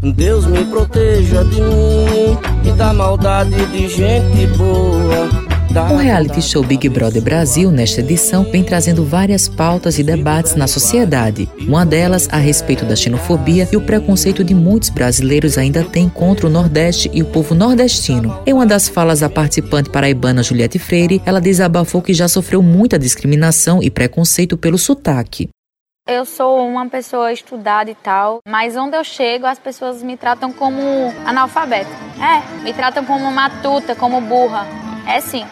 Deus me proteja de mim e da maldade de gente boa. O reality show Big Brother Brasil, nesta edição, vem trazendo várias pautas e debates na sociedade. Uma delas a respeito da xenofobia e o preconceito de muitos brasileiros ainda têm contra o Nordeste e o povo nordestino. Em uma das falas da participante paraibana Juliette Freire, ela desabafou que já sofreu muita discriminação e preconceito pelo sotaque. Eu sou uma pessoa estudada e tal, mas onde eu chego as pessoas me tratam como analfabeta. É, me tratam como matuta, como burra. É sim.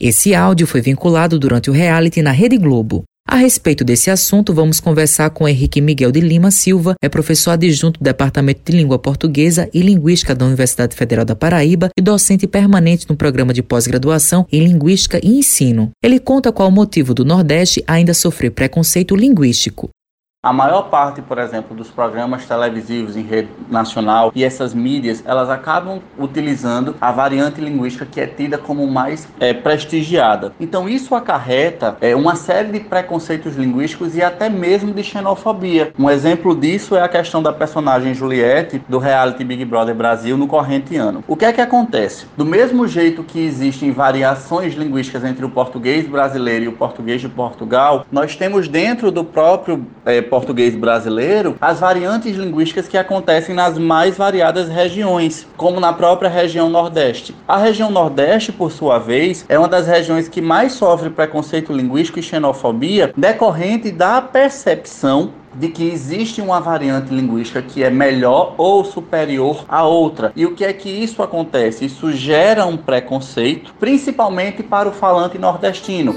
Esse áudio foi vinculado durante o reality na Rede Globo. A respeito desse assunto, vamos conversar com Henrique Miguel de Lima Silva, é professor adjunto do Departamento de Língua Portuguesa e Linguística da Universidade Federal da Paraíba e docente permanente no programa de pós-graduação em Linguística e Ensino. Ele conta qual o motivo do Nordeste ainda sofrer preconceito linguístico. A maior parte, por exemplo, dos programas televisivos em rede nacional e essas mídias, elas acabam utilizando a variante linguística que é tida como mais é, prestigiada. Então isso acarreta é, uma série de preconceitos linguísticos e até mesmo de xenofobia. Um exemplo disso é a questão da personagem Juliette do reality Big Brother Brasil no corrente ano. O que é que acontece? Do mesmo jeito que existem variações linguísticas entre o português brasileiro e o português de Portugal, nós temos dentro do próprio é, português brasileiro as variantes linguísticas que acontecem nas mais variadas regiões, como na própria região Nordeste. A região Nordeste, por sua vez, é uma das regiões que mais sofre preconceito linguístico e xenofobia decorrente da percepção de que existe uma variante linguística que é melhor ou superior à outra. E o que é que isso acontece? Isso gera um preconceito, principalmente para o falante nordestino.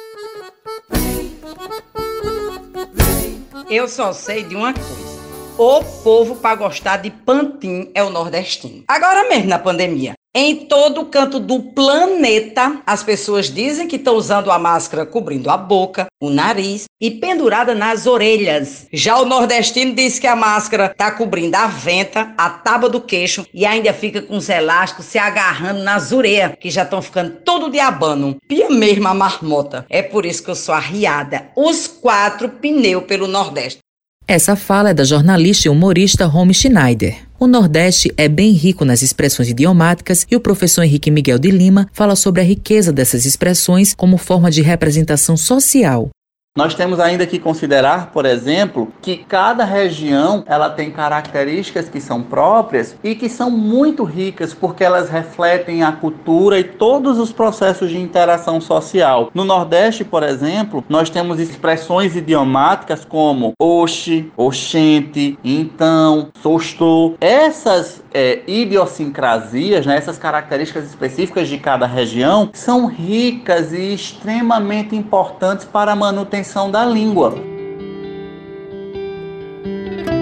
Eu só sei de uma coisa. O povo para gostar de pantin é o nordestino. Agora mesmo na pandemia, em todo canto do planeta, as pessoas dizem que estão usando a máscara cobrindo a boca, o nariz e pendurada nas orelhas. Já o nordestino diz que a máscara está cobrindo a venta, a tábua do queixo e ainda fica com os elásticos se agarrando nas orelhas, que já estão ficando todo diabano. Pia mesmo a marmota. É por isso que eu sou arriada. Os quatro pneus pelo Nordeste. Essa fala é da jornalista e humorista Romy Schneider. O Nordeste é bem rico nas expressões idiomáticas e o professor Henrique Miguel de Lima fala sobre a riqueza dessas expressões como forma de representação social. Nós temos ainda que considerar, por exemplo, que cada região ela tem características que são próprias e que são muito ricas porque elas refletem a cultura e todos os processos de interação social. No Nordeste, por exemplo, nós temos expressões idiomáticas como oxe, oxente, então, sostou. Essas é, idiosincrasias, né, essas características específicas de cada região, são ricas e extremamente importantes para a manutenção da língua.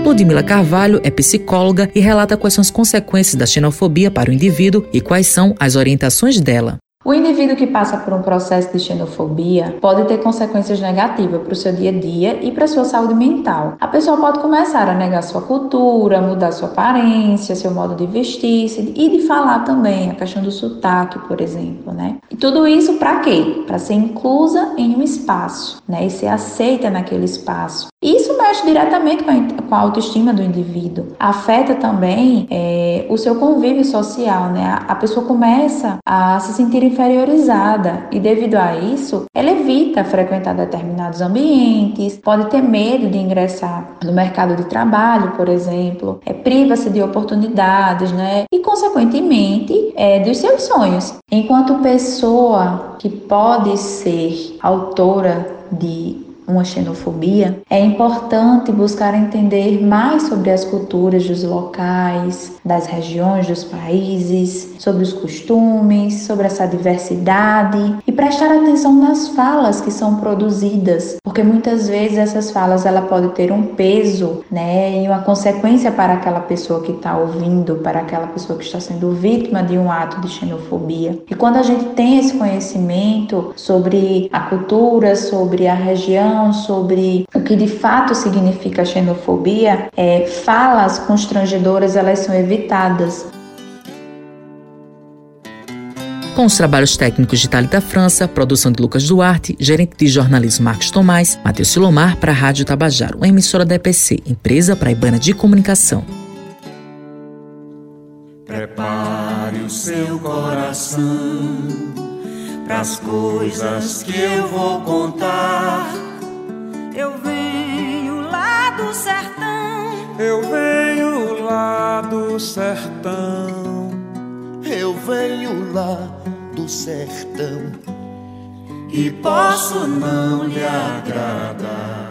Ludmila Carvalho é psicóloga e relata quais são as consequências da xenofobia para o indivíduo e quais são as orientações dela. O indivíduo que passa por um processo de xenofobia pode ter consequências negativas para o seu dia a dia e para a sua saúde mental. A pessoa pode começar a negar sua cultura, mudar sua aparência, seu modo de vestir e de falar também, a questão do sotaque, por exemplo, né? E tudo isso para quê? Para ser inclusa em um espaço, né? E ser aceita naquele espaço. Isso mexe diretamente com a, autoestima do indivíduo. Afeta também é, o seu convívio social, né? A pessoa começa a se sentir inferiorizada e, devido a isso, ela evita frequentar determinados ambientes, pode ter medo de ingressar no mercado de trabalho, por exemplo, é, priva-se de oportunidades, né? E, consequentemente, é, dos seus sonhos. Enquanto pessoa que pode ser autora de uma xenofobia, é importante buscar entender mais sobre as culturas dos locais, das regiões, dos países, sobre os costumes, sobre essa diversidade e prestar atenção nas falas que são produzidas, porque muitas vezes essas falas ela pode ter um peso, né, e uma consequência para aquela pessoa que está ouvindo, para aquela pessoa que está sendo vítima de um ato de xenofobia. E quando a gente tem esse conhecimento sobre a cultura, sobre a região sobre o que de fato significa xenofobia, é, falas constrangedoras elas são evitadas. Com os trabalhos técnicos de Thalita França, produção de Lucas Duarte, gerente de jornalismo Marcos Tomás, Matheus Silomar para a Rádio Tabajaro, uma emissora da EPC, empresa praibana de comunicação. Prepare o seu coração para as coisas que eu vou contar. Eu venho lá do sertão. Eu venho lá do sertão. E posso não lhe agradar